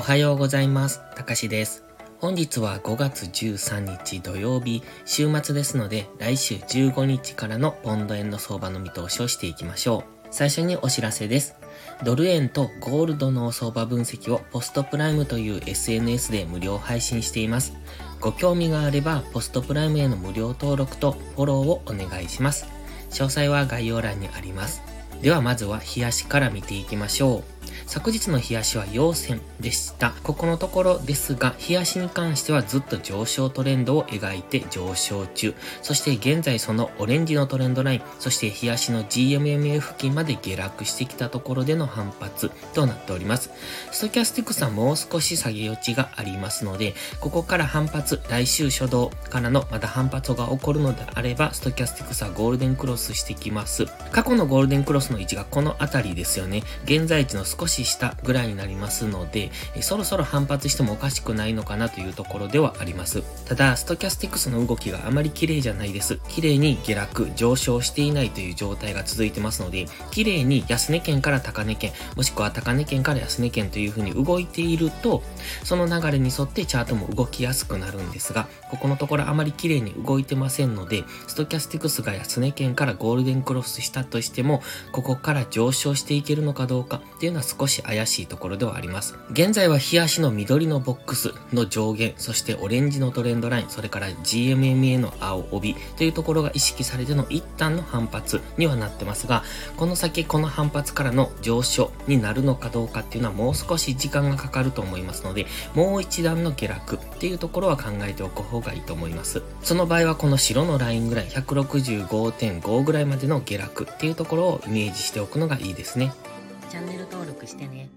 おはようございます。たかしです。本日は5月13日土曜日、週末ですので、来週15日からのポンド円の相場の見通しをしていきましょう。最初にお知らせです。ドル円とゴールドの相場分析をポストプライムという SNS で無料配信しています。ご興味があれば、ポストプライムへの無料登録とフォローをお願いします。詳細は概要欄にあります。ではまずは冷やしから見ていきましょう。昨日の冷やしは陽線でした。ここのところですが、冷やしに関してはずっと上昇トレンドを描いて上昇中。そして現在そのオレンジのトレンドライン、そして冷やしの GMMA 付近まで下落してきたところでの反発となっております。ストキャスティクスはもう少し下げ余地がありますので、ここから反発、来週初動からのまた反発が起こるのであれば、ストキャスティクスはゴールデンクロスしてきます。過去のゴールデンクロスの位置がこの辺りですよね。現在地の少少し下ぐらいになりますので、そろそろ反発してもおかしくないのかなというところではあります。ただ、ストキャスティクスの動きがあまり綺麗じゃないです。綺麗に下落、上昇していないという状態が続いてますので、綺麗に安値圏から高値圏、もしくは高値圏から安値圏という風に動いていると、その流れに沿ってチャートも動きやすくなるんですが、ここのところあまり綺麗に動いてませんので、ストキャスティクスが安値圏からゴールデンクロスしたとしても、ここから上昇していけるのかどうかっていうのは少し怪しいところではあります。現在は日足の緑のボックスの上限、そしてオレンジのトレンドライン、それから GMMA の青帯というところが意識されての一旦の反発にはなってますが、この先この反発からの上昇になるのかどうかっていうのはもう少し時間がかかると思いますので、もう一段の下落っていうところは考えておく方がいいと思います。その場合はこの白のラインぐらい、165.5ぐらいまでの下落っていうところをイメージしておくのがいいですね。チャンネル登録してね。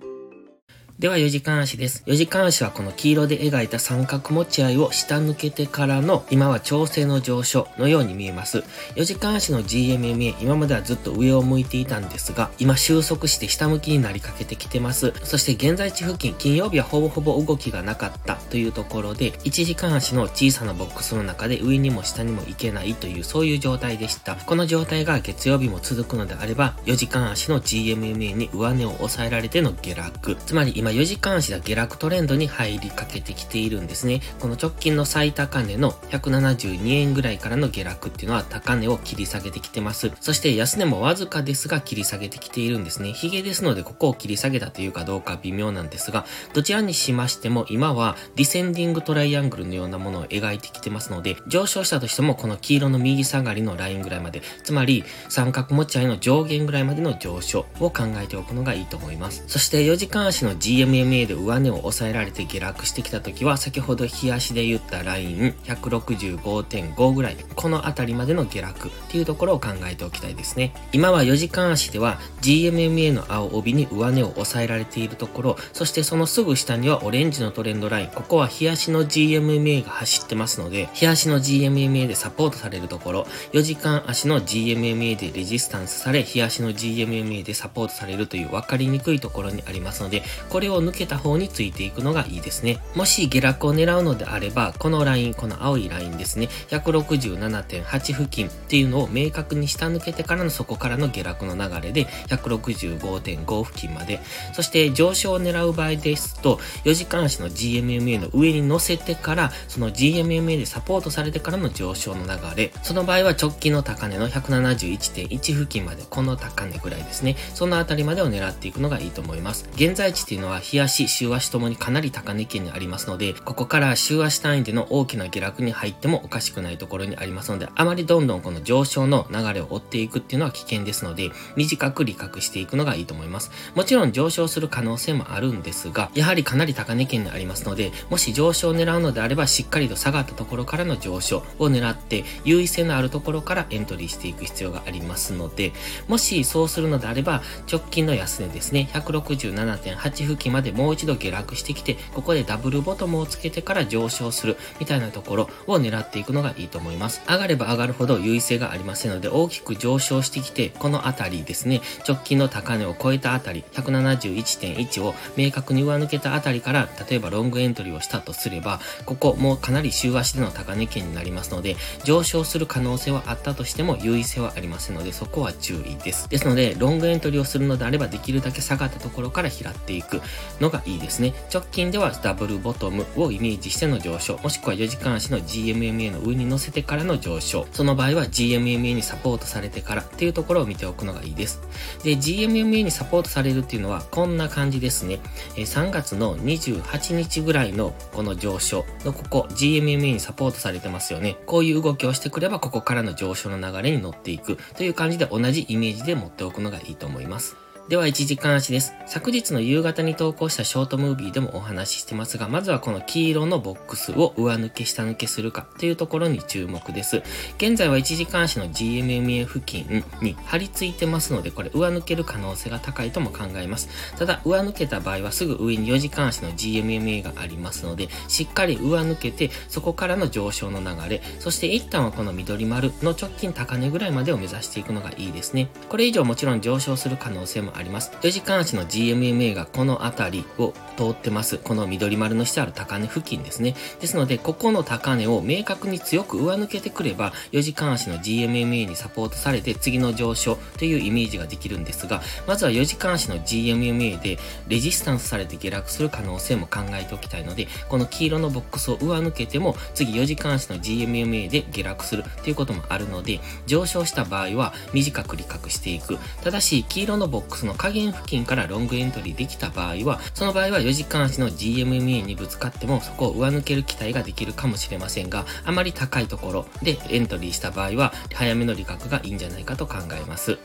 では4時間足です。4時間足はこの黄色で描いた三角持ち合いを下抜けてからの今は調整の上昇のように見えます。4時間足の GMMA 今まではずっと上を向いていたんですが今収束して下向きになりかけてきてます。そして現在地付近金曜日はほぼほぼ動きがなかったというところで1時間足の小さなボックスの中で上にも下にも行けないというそういう状態でした。この状態が月曜日も続くのであれば4時間足の GMMA に上値を抑えられての下落。つまり今4時間足が下落トレンドに入りかけてきているんですね。この直近の最高値の172円ぐらいからの下落っていうのは高値を切り下げてきてます。そして安値もわずかですが切り下げてきているんですね。ヒゲですのでここを切り下げたというかどうか微妙なんですが、どちらにしましても今はディセンディングトライアングルのようなものを描いてきてますので、上昇したとしてもこの黄色の右下がりのラインぐらいまで、つまり三角持ち合いの上限ぐらいまでの上昇を考えておくのがいいと思います。そして4時間足の GMMA で上値を抑えられて下落してきた時は、先ほど日足で言ったライン165.5ぐらい、この辺りまでの下落っていうところを考えておきたいですね。今は4時間足では GMMA の青帯に上値を抑えられているところ、そしてそのすぐ下にはオレンジのトレンドライン、ここは日足の GMMA が走ってますので、日足の GMMA でサポートされるところ、4時間足の GMMA でレジスタンスされ、日足の GMMA でサポートされるという分かりにくいところにありますので、これれを抜けた方についていくのがいいですね。もし下落を狙うのであれば、このライン、この青いラインですね、167.8付近っていうのを明確に下抜けてからのそこからの下落の流れで、165.5付近まで、そして上昇を狙う場合ですと、4時間足の GMMA の上に乗せてから、その GMMA でサポートされてからの上昇の流れ、その場合は直近の高値の171.1付近まで、この高値ぐらいですね、そのあたりまでを狙っていくのがいいと思います。現在地っていうのは、は日足、週足ともにかなり高値圏にありますので、ここから週足単位での大きな下落に入ってもおかしくないところにありますので、あまりどんどんこの上昇の流れを追っていくっていうのは危険ですので、短く利確していくのがいいと思います。もちろん上昇する可能性もあるんですが、やはりかなり高値圏にありますので、もし上昇を狙うのであれば、しっかりと下がったところからの上昇を狙って、優位性のあるところからエントリーしていく必要がありますので、もしそうするのであれば、直近の安値ですね、167.8付近までもう一度下落してきて、ここでダブルボトムをつけてから上昇するみたいなところを狙っていくのがいいと思います。上がれば上がるほど優位性がありませんので、大きく上昇してきて、このあたりですね、直近の高値を超えたあたり、171.1を明確に上抜けたあたりから、例えばロングエントリーをしたとすれば、ここもうかなり週足での高値圏になりますので、上昇する可能性はあったとしても優位性はありませんので、そこは注意です。ですので、ロングエントリーをするのであれば、できるだけ下がったところから拾っていく。のがいいですね。直近ではダブルボトムをイメージしての上昇、もしくは4時間足の GMMA の上に乗せてからの上昇。その場合は GMMA にサポートされてからっていうところを見ておくのがいいです。で、GMMA にサポートされるっていうのはこんな感じですね。3月の28日ぐらいのこの上昇のここ GMMA にサポートされてますよね。こういう動きをしてくればここからの上昇の流れに乗っていくという感じで同じイメージで持っておくのがいいと思います。では1時間足です。昨日の夕方に投稿したショートムービーでもお話ししてますが、まずはこの黄色のボックスを上抜け下抜けするかというところに注目です。現在は1時間足の GMMA 付近に張り付いてますので、これ上抜ける可能性が高いとも考えます。ただ、上抜けた場合はすぐ上に4時間足の GMMA がありますので、しっかり上抜けて、そこからの上昇の流れ、そして一旦はこの緑丸の直近高値ぐらいまでを目指していくのがいいですね。これ以上もちろん上昇する可能性もありますます。4時間足の GMMA がこの辺りを通ってます。この緑丸のしてある高値付近ですね。ですので、ここの高値を明確に強く上抜けてくれば、4時間足の GMMA にサポートされて次の上昇というイメージができるんですが、まずは4時間足の GMMA でレジスタンスされて下落する可能性も考えておきたいので、この黄色のボックスを上抜けても、次4時間足の GMMA で下落するということもあるので、上昇した場合は短く利確していく。ただし、黄色のボックスその下限付近からロングエントリーできた場合は、その場合は4時間足の GMMA にぶつかってもそこを上抜ける期待ができるかもしれませんが、あまり高いところでエントリーした場合は、早めの利確がいいんじゃないかと考えます。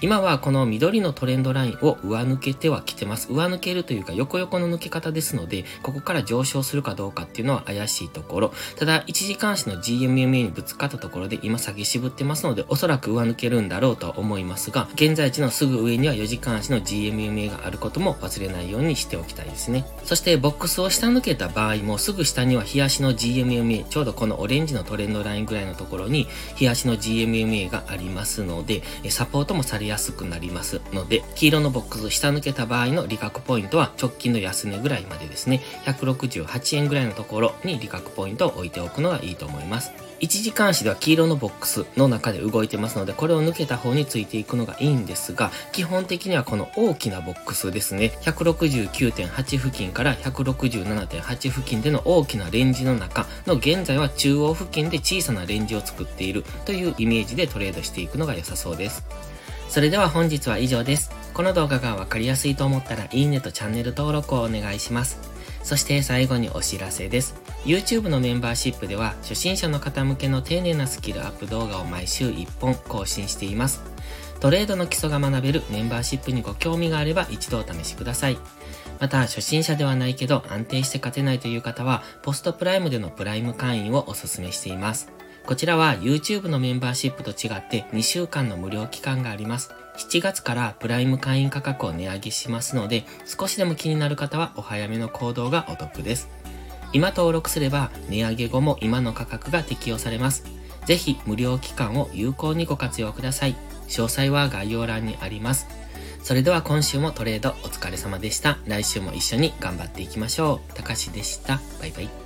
今はこの緑のトレンドラインを上抜けてはきてます。上抜けるというか横横の抜け方ですので、ここから上昇するかどうかっていうのは怪しいところ。ただ、1時間足の GMMA にぶつかったところで今下げ渋ってますので、おそらく上抜けるんだろうとは思いますが、現在地のすぐ上には4時間足の GMMA があることも忘れないようにしておきたいですね。そしてボックスを下抜けた場合もすぐ下には日足の GMMA、ちょうどこのオレンジのトレンドラインぐらいのところに日足の GMMA がありますので、サポートもされやすくなりますので、黄色のボックス下抜けた場合の利確ポイントは直近の安値ぐらいまでですね、168円ぐらいのところに利確ポイントを置いておくのがいいと思います。1時間足では黄色のボックスの中で動いてますので、これを抜けた方についていくのがいいんですが、基本的にはこの大きなボックスですね、169.8付近から167.8付近での大きなレンジの中の現在は中央付近で小さなレンジを作っているというイメージでトレードしていくのが良さそうです。それでは本日は以上です。この動画がわかりやすいと思ったらいいねとチャンネル登録をお願いします。そして最後にお知らせです。YouTube のメンバーシップでは初心者の方向けの丁寧なスキルアップ動画を毎週1本更新しています。トレードの基礎が学べるメンバーシップにご興味があれば一度お試しください。また、初心者ではないけど安定して勝てないという方は、ポストプライムでのプライム会員をお勧めしています。こちらは YouTube のメンバーシップと違って2週間の無料期間があります。7月からプライム会員価格を値上げしますので、少しでも気になる方はお早めの行動がお得です。今登録すれば値上げ後も今の価格が適用されます。ぜひ無料期間を有効にご活用ください。詳細は概要欄にあります。それでは今週もトレードお疲れ様でした。来週も一緒に頑張っていきましょう。たかしでした。バイバイ。